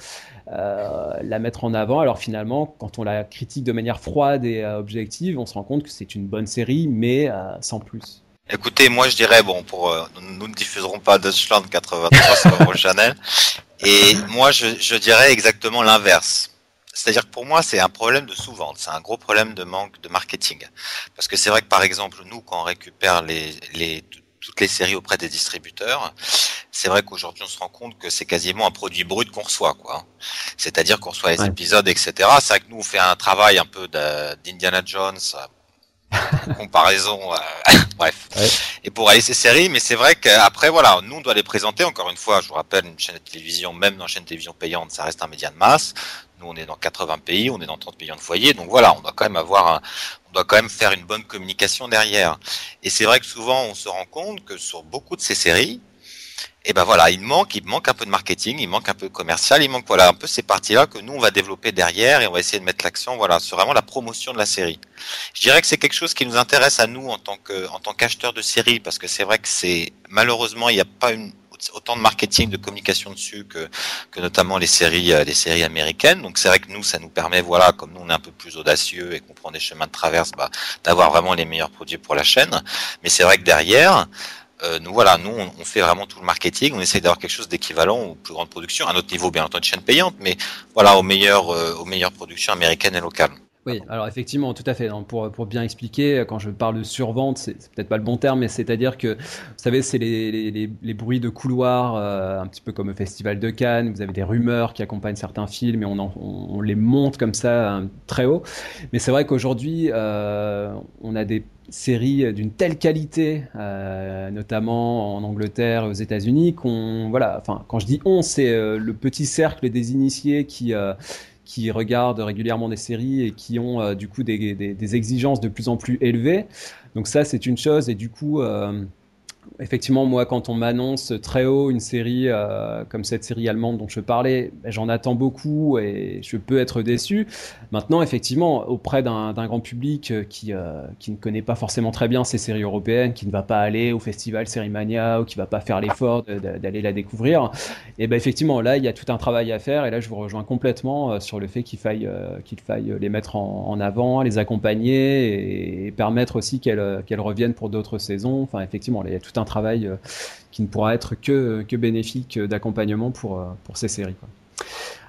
euh, la mettre en avant? Alors finalement, quand on la critique de manière froide et euh, objective, on se rend compte que c'est une bonne série, mais euh, sans plus. Écoutez, moi je dirais, bon, nous ne diffuserons pas Deutschland 83 sur Channel, et moi je dirais exactement l'inverse. C'est-à-dire que pour moi, c'est un problème de sous-vente, c'est un gros problème de manque de marketing. Parce que c'est vrai que par exemple, nous, quand on récupère les, les toutes les séries auprès des distributeurs, c'est vrai qu'aujourd'hui on se rend compte que c'est quasiment un produit brut qu'on reçoit, quoi. C'est-à-dire qu'on reçoit les épisodes, etc. C'est vrai que nous on fait un travail un peu d'Indiana Jones, comparaison, euh, bref. Et pour aller ces séries, mais c'est vrai qu'après voilà, nous on doit les présenter. Encore une fois, je vous rappelle, une chaîne de télévision, même dans une chaîne de télévision payante, ça reste un média de masse. On est dans 80 pays, on est dans 30 millions de foyers, donc voilà, on doit quand même avoir un, on doit quand même faire une bonne communication derrière. Et c'est vrai que souvent on se rend compte que sur beaucoup de ces séries, et ben voilà, il manque, il manque un peu de marketing, il manque un peu de commercial, il manque voilà un peu ces parties-là que nous on va développer derrière et on va essayer de mettre l'accent voilà sur vraiment la promotion de la série. Je dirais que c'est quelque chose qui nous intéresse à nous en tant en tant qu'acheteurs de séries parce que c'est vrai que c'est malheureusement il n'y a pas une autant de marketing, de communication dessus que, que notamment les séries, les séries américaines. Donc c'est vrai que nous, ça nous permet, voilà, comme nous on est un peu plus audacieux et qu'on prend des chemins de traverse, bah, d'avoir vraiment les meilleurs produits pour la chaîne. Mais c'est vrai que derrière, euh, nous voilà, nous on, fait vraiment tout le marketing, on essaye d'avoir quelque chose d'équivalent aux plus grandes productions, à notre niveau bien entendu chaîne payante, mais voilà aux meilleures, euh, aux meilleures productions américaines et locales. Oui, alors effectivement, tout à fait. Pour, pour bien expliquer, quand je parle de survente, c'est peut-être pas le bon terme, mais c'est-à-dire que, vous savez, c'est les, les, les, bruits de couloir, euh, un petit peu comme au Festival de Cannes. Vous avez des rumeurs qui accompagnent certains films et on, on, les monte comme ça très haut. Mais c'est vrai qu'aujourd'hui, euh, on a des séries d'une telle qualité, euh, notamment en Angleterre et aux États-Unis, qu'on voilà. Enfin, quand je dis on, c'est euh, le petit cercle des initiés qui euh, qui regardent régulièrement des séries et qui ont euh, du coup des, exigences de plus en plus élevées. Donc ça, c'est une chose. Et du coup, euh, effectivement, moi, quand on m'annonce très haut une série euh, comme cette série allemande dont je parlais, ben, j'en attends beaucoup et je peux être déçu. Maintenant, effectivement, auprès d'un grand public euh, qui, euh, qui ne connaît pas forcément très bien ces séries européennes, qui ne va pas aller au festival Sérimania ou qui va pas faire l'effort d'aller la découvrir, et ben effectivement, là, il y a tout un travail à faire et là, je vous rejoins complètement sur le fait qu'il faille, qu'il faille les mettre en, avant, les accompagner et, permettre aussi qu'elles qu'elles reviennent pour d'autres saisons. Enfin, effectivement, là, il y a tout un travail euh, qui ne pourra être que, que bénéfique d'accompagnement pour, euh, pour ces séries.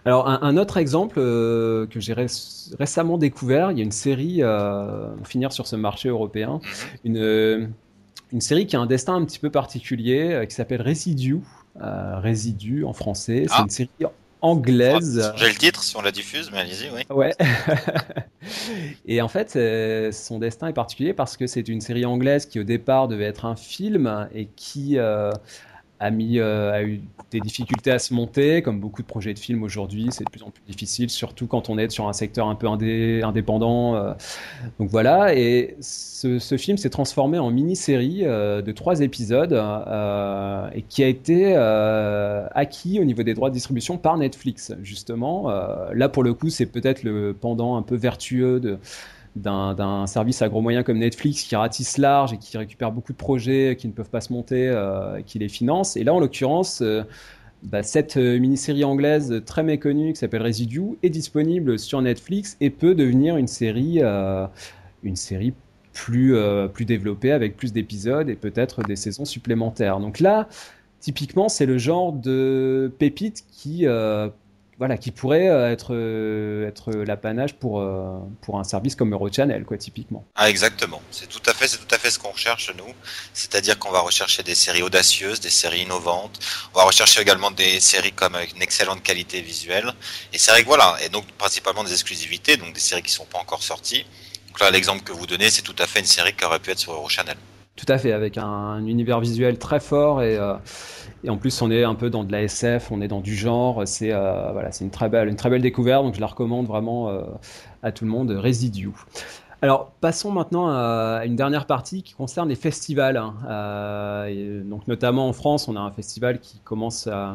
Alors un, autre exemple euh, que j'ai récemment découvert, il y a une série, pour finir sur ce marché européen, mhm. une, une série qui a un destin un petit peu particulier, qui s'appelle Residue, Résidu en français. C'est ah. une série anglaise. J'ai le titre si on la diffuse, mais allez-y, oui. Ouais. et en fait, euh, son destin est particulier parce que c'est une série anglaise qui au départ devait être un film et qui euh, a, mis, euh, a eu des difficultés à se monter, comme beaucoup de projets de films aujourd'hui, c'est de plus en plus difficile, surtout quand on est sur un secteur un peu indé, indépendant. Euh. donc voilà, et ce, ce film s'est transformé en mini-série euh, de trois épisodes et qui a été acquis au niveau des droits de distribution par Netflix, justement. là, pour le coup, c'est peut-être le pendant un peu vertueux de d'un service à gros moyens comme Netflix qui ratisse large et qui récupère beaucoup de projets qui ne peuvent pas se monter, euh, qui les finance. Et là, en l'occurrence, euh, bah, cette euh, mini-série anglaise très méconnue qui s'appelle Residue est disponible sur Netflix et peut devenir une série, une série plus, plus développée avec plus d'épisodes et peut-être des saisons supplémentaires. Donc là, typiquement, c'est le genre de pépite qui voilà, qui pourrait euh, être, euh, être l'apanage pour, euh, pour un service comme Eurochannel, quoi, typiquement. Ah, exactement. C'est tout à fait, c'est tout à fait ce qu'on recherche, nous. C'est-à-dire qu'on va rechercher des séries audacieuses, des séries innovantes. On va rechercher également des séries comme avec une excellente qualité visuelle. Et c'est vrai que voilà, et donc principalement des exclusivités, donc des séries qui sont pas encore sorties. Donc là, l'exemple que vous donnez, c'est tout à fait une série qui aurait pu être sur Eurochannel. Tout à fait, avec un, univers visuel très fort et, euh, et, en plus on est un peu dans de la SF, on est dans du genre. C'est euh, voilà, c'est une très belle, une très belle découverte, donc je la recommande vraiment euh, à tout le monde. Residue. Alors passons maintenant à une dernière partie qui concerne les festivals. Hein. donc notamment en France, on a un festival qui commence à,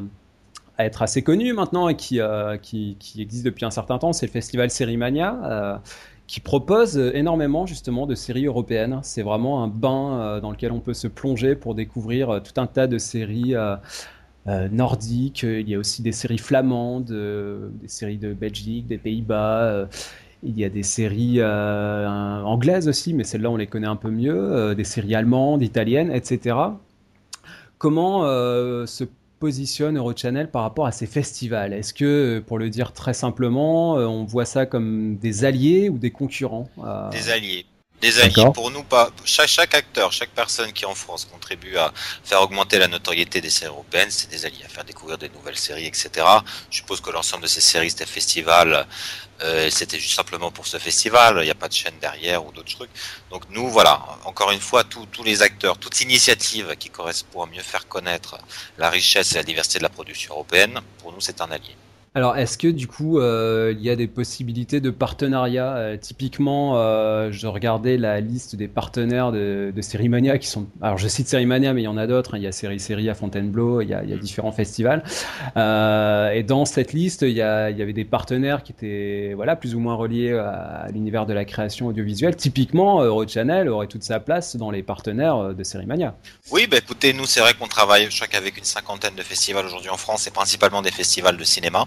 à être assez connu maintenant et qui, qui, qui, existe depuis un certain temps. C'est le festival Sérimania qui propose euh, énormément justement de séries européennes. C'est vraiment un bain euh, dans lequel on peut se plonger pour découvrir euh, tout un tas de séries nordiques. Il y a aussi des séries flamandes, des séries de Belgique, des Pays-Bas. il y a des séries anglaises aussi, mais celles-là on les connaît un peu mieux. des séries allemandes, italiennes, etc. Comment se positionne Eurochannel par rapport à ces festivals? Est-ce que, pour le dire très simplement, euh, on voit ça comme des alliés ou des concurrents euh? Des alliés. Des alliés pour nous, pas chaque, chaque acteur, chaque personne qui en France contribue à faire augmenter la notoriété des séries européennes, c'est des alliés, à faire découvrir des nouvelles séries, etc. Je suppose que l'ensemble de ces séries, c'était festival, euh, c'était juste simplement pour ce festival, il n'y a pas de chaîne derrière ou d'autres trucs. Donc nous, voilà, encore une fois, tous les acteurs, toute initiative qui correspond à mieux faire connaître la richesse et la diversité de la production européenne, pour nous, c'est un allié. Alors, est-ce que du coup, euh, il y a des possibilités de partenariat euh, Typiquement, euh, je regardais la liste des partenaires de, de Sérimania qui sont. Alors, je cite Sérimania, mais il y en a d'autres. hein. Il y a Série Série à Fontainebleau, il y a, il y a différents festivals. Et dans cette liste, il y, a- il y avait des partenaires qui étaient voilà, plus ou moins reliés à, à l'univers de la création audiovisuelle. Typiquement, Eurochannel aurait toute sa place dans les partenaires de Sérimania. Oui, bah écoutez, nous c'est vrai qu'on travaille, je crois qu'avec une cinquantaine de festivals aujourd'hui en France, et principalement des festivals de cinéma.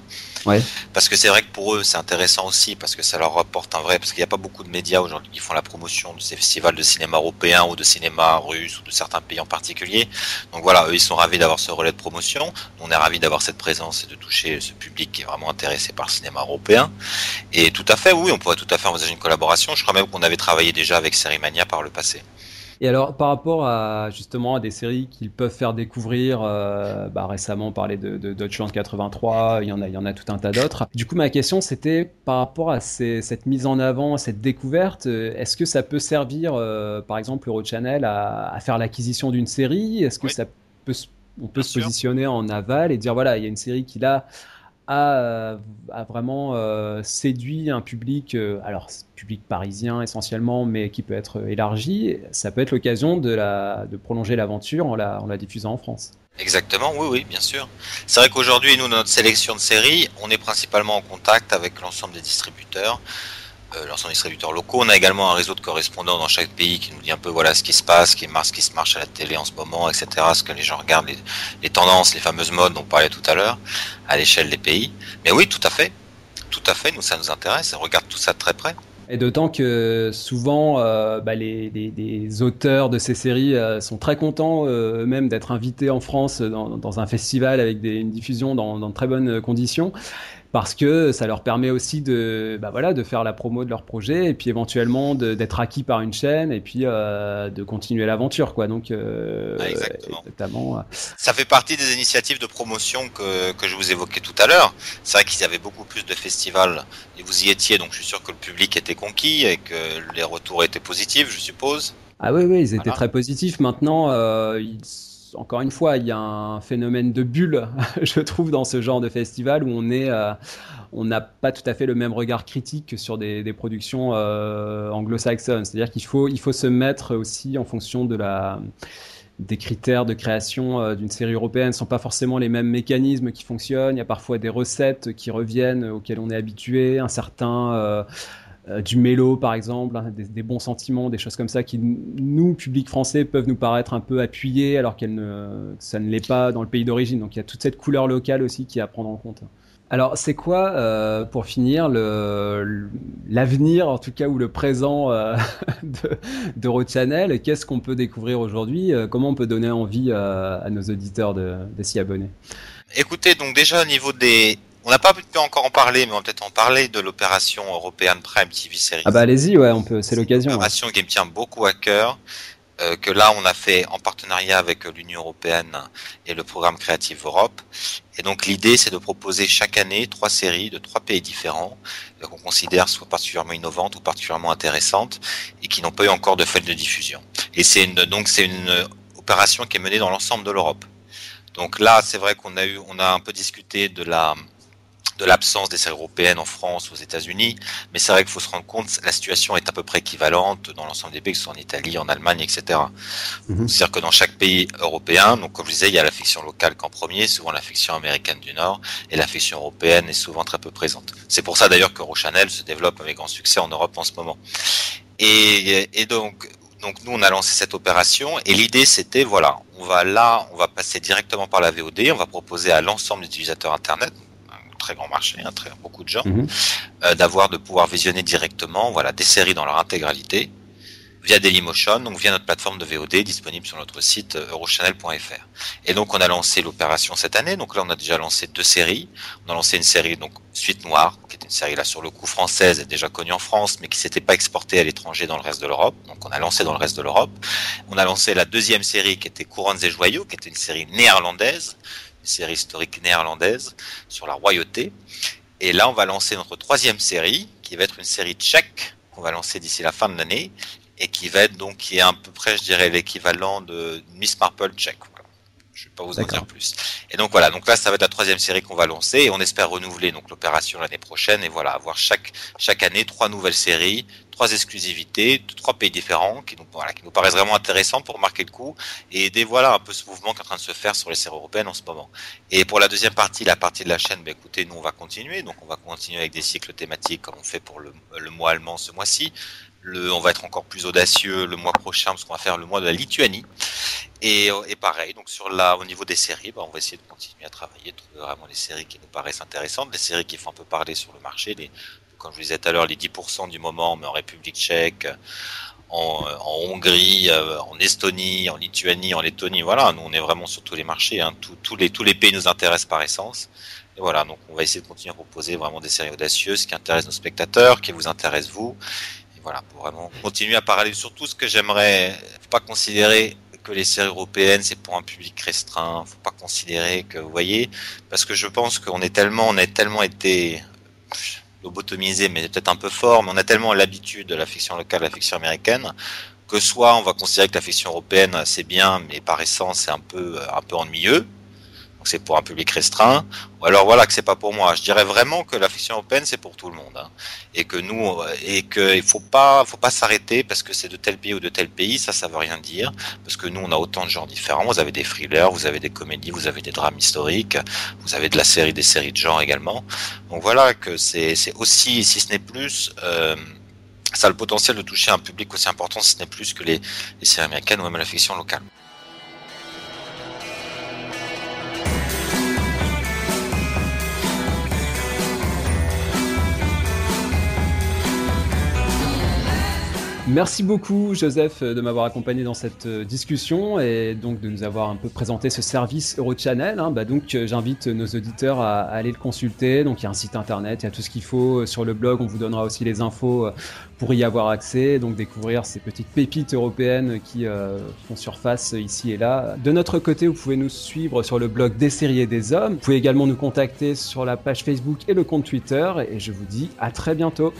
Parce que c'est vrai que pour eux c'est intéressant aussi, parce que ça leur rapporte un vrai, parce qu'il n'y a pas beaucoup de médias aujourd'hui qui font la promotion de ces festivals de cinéma européens ou de cinéma russe ou de certains pays en particulier. Donc voilà, eux ils sont ravis d'avoir ce relais de promotion. On est ravis d'avoir cette présence et de toucher ce public qui est vraiment intéressé par le cinéma européen. Et tout à fait, oui, on pourrait tout à fait envisager une collaboration. Je crois même qu'on avait travaillé déjà avec Sérimania par le passé. Et alors, par rapport à justement à des séries qu'ils peuvent faire découvrir, euh, bah, récemment on parlait de, de Deutschland 83, il y en a, il y en a tout un tas d'autres. Du coup, ma question c'était par rapport à ces- cette mise en avant, cette découverte, euh, est-ce que ça peut servir, euh, par exemple, Eurochannel à, à faire l'acquisition d'une série? Est-ce que Oui. ça peut, se- on peut Bien se sûr. positionner en aval et dire voilà, il y a une série qui là a, euh, a vraiment euh, séduit un public, euh, alors public parisien essentiellement, mais qui peut être élargi. Ça peut être l'occasion de, la, de prolonger l'aventure en la, en la diffusant en France. Exactement, oui, oui, bien sûr. C'est vrai qu'aujourd'hui, nous, dans notre sélection de séries, on est principalement en contact avec l'ensemble des distributeurs, euh, des distributeurs locaux. On a également un réseau de correspondants dans chaque pays qui nous dit un peu voilà ce qui se passe, ce qui marche, ce qui se marche à la télé en ce moment, etc. Ce que les gens regardent, les, tendances, les fameuses modes dont on parlait tout à l'heure, à l'échelle des pays. Mais oui, tout à fait. Tout à fait, nous, ça nous intéresse. On regarde tout ça de très près. Et d'autant que souvent, euh, bah, les, auteurs de ces séries euh, sont très contents euh, eux-mêmes d'être invités en France dans, un festival avec une diffusion dans, dans de très bonnes conditions. Parce que ça leur permet aussi de, bah voilà, de faire la promo de leur projet et puis éventuellement d'être acquis par une chaîne et puis euh, de continuer l'aventure, quoi. Donc, euh, Ah, exactement. Ça fait partie des initiatives de promotion que, que je vous évoquais tout à l'heure. C'est vrai qu'il y avait beaucoup plus de festivals et vous y étiez, donc je suis sûr que le public était conquis et que les retours étaient positifs, je suppose. Ah oui, oui, ils étaient Voilà. très positifs. Maintenant, euh, ils- encore une fois, il y a un phénomène de bulle, je trouve, dans ce genre de festival où on est, euh, on n'a pas tout à fait le même regard critique que sur des, productions euh, anglo-saxonnes. C'est-à-dire qu'il faut, il faut se mettre aussi en fonction de la des critères de création euh, d'une série européenne ne sont pas forcément les mêmes mécanismes qui fonctionnent. Il y a parfois des recettes qui reviennent auxquelles on est habitué, un certain du mélo par exemple, hein, des, bons sentiments, des choses comme ça qui nous, public français, peuvent nous paraître un peu appuyées alors qu'elle ne, ça ne l'est pas dans le pays d'origine. Donc il y a toute cette couleur locale aussi qui est à prendre en compte. Alors c'est quoi, euh, pour finir, l'avenir en tout cas ou le présent euh, de d'Eurochannel Qu'est-ce qu'on peut découvrir aujourd'hui? Euh, Comment on peut donner envie euh, à nos auditeurs de, de s'y abonner? Écoutez, donc déjà au niveau des... On n'a pas pu encore en parler, mais on va peut-être en parler de l'opération européenne Prime TV Series. Ah bah allez-y, ouais, on peut, c'est l'occasion. Une ouais. opération qui me tient beaucoup à cœur, euh, que là on a fait en partenariat avec l'Union européenne et le programme Creative Europe. Et donc l'idée c'est de proposer chaque année trois séries de trois pays différents euh, qu'on considère soit particulièrement innovantes ou particulièrement intéressantes et qui n'ont pas eu encore de fête de diffusion. Et c'est une, donc c'est une opération qui est menée dans l'ensemble de l'Europe. Donc là c'est vrai qu'on a eu, on a un peu discuté de la de l'absence des séries européennes en France, aux États-Unis, mais c'est vrai qu'il faut se rendre compte, la situation est à peu près équivalente dans l'ensemble des pays, que ce soit en Italie, en Allemagne, etc. Mhm. C'est-à-dire que dans chaque pays européen, donc comme je disais, il y a la fiction locale qu'en premier, souvent la fiction américaine du Nord, et la fiction européenne est souvent très peu présente. C'est pour ça d'ailleurs que Chanel se développe avec grand succès en Europe en ce moment. Et, et donc, donc nous, on a lancé cette opération, et l'idée c'était, voilà, on va là, on va passer directement par la VOD, on va proposer à l'ensemble des utilisateurs Internet, très grand marché, un très beaucoup de gens, Mhm. euh, d'avoir de pouvoir visionner directement voilà des séries dans leur intégralité via Dailymotion, donc via notre plateforme de VOD disponible sur notre site euh, eurochannel.fr. Et donc on a lancé l'opération cette année. Donc là on a déjà lancé deux séries. On a lancé une série donc Suite Noire, qui est une série là sur le coup française et déjà connue en France, mais qui s'était pas exportée à l'étranger dans le reste de l'Europe. Donc on a lancé dans le reste de l'Europe. On a lancé la deuxième série qui était Couronnes et Joyaux, qui était une série néerlandaise, série historique néerlandaise sur la royauté. Et là, on va lancer notre troisième série, qui va être une série tchèque, qu'on va lancer d'ici la fin de l'année, et qui va être donc, qui est à peu près, je dirais, l'équivalent de Miss Marple tchèque. Voilà. Je vais pas vous en dire plus. Et donc voilà, donc là ça va être la troisième série qu'on va lancer et on espère renouveler donc l'opération l'année prochaine et voilà avoir chaque chaque année trois nouvelles séries, trois exclusivités, de trois pays différents qui nous voilà qui nous paraissent vraiment intéressants pour marquer le coup et aider un peu ce mouvement qui est en train de se faire sur les séries européennes en ce moment. Et pour la deuxième partie, la partie de la chaîne, bah, écoutez, nous on va continuer donc on va continuer avec des cycles thématiques comme on fait pour le, le mois allemand ce mois-ci. Le, on va être encore plus audacieux le mois prochain parce qu'on va faire le mois de la Lituanie. Et, et pareil, donc sur la, au niveau des séries, bah, on va essayer de continuer à travailler, trouver vraiment les séries qui nous paraissent intéressantes, les séries qui font un peu parler sur le marché. Les, comme je vous disais tout à l'heure, les 10% du moment, mais en République tchèque, en, Hongrie, euh, en Estonie, en Lituanie, en Lettonie, voilà, nous on est vraiment sur tous les marchés, hein, tous, les, pays nous intéressent par essence. Et voilà, donc on va essayer de continuer à proposer vraiment des séries audacieuses qui intéressent nos spectateurs, qui vous intéressent vous, voilà, pour vraiment continuer à parler sur tout ce que j'aimerais. Faut pas considérer que les séries européennes c'est pour un public restreint. Faut pas considérer que, vous voyez, parce que je pense qu'on est tellement, on a tellement été lobotomisé, mais peut-être un peu fort, mais on a tellement l'habitude de la fiction locale, la fiction américaine, que soit on va considérer que la fiction européenne c'est bien, mais par essence c'est un peu, un peu ennuyeux donc c'est pour un public restreint, ou alors voilà que c'est pas pour moi. Je dirais vraiment que la fiction européenne c'est pour tout le monde, hein. et que nous et que il faut pas faut pas s'arrêter parce que c'est de tel pays ou de tel pays, ça ça veut rien dire, parce que nous on a autant de genres différents. Vous avez des thrillers, vous avez des comédies, vous avez des drames historiques, vous avez de la série, des séries de genre également. Donc voilà que c'est c'est aussi si ce n'est plus euh, ça a le potentiel de toucher un public aussi important si ce n'est plus que les séries américaines ou même la fiction locale. Merci beaucoup Joseph de m'avoir accompagné dans cette euh, discussion et donc de nous avoir un peu présenté ce service Eurochannel. Hein. Bah donc euh, j'invite nos auditeurs à, aller le consulter. Donc il y a un site internet, il y a tout ce qu'il faut euh, sur le blog. On vous donnera aussi les infos pour y avoir accès, donc découvrir ces petites pépites européennes qui font surface ici et là. De notre côté, vous pouvez nous suivre sur le blog des séries et des hommes. Vous pouvez également nous contacter sur la page Facebook et le compte Twitter. Et je vous dis à très bientôt.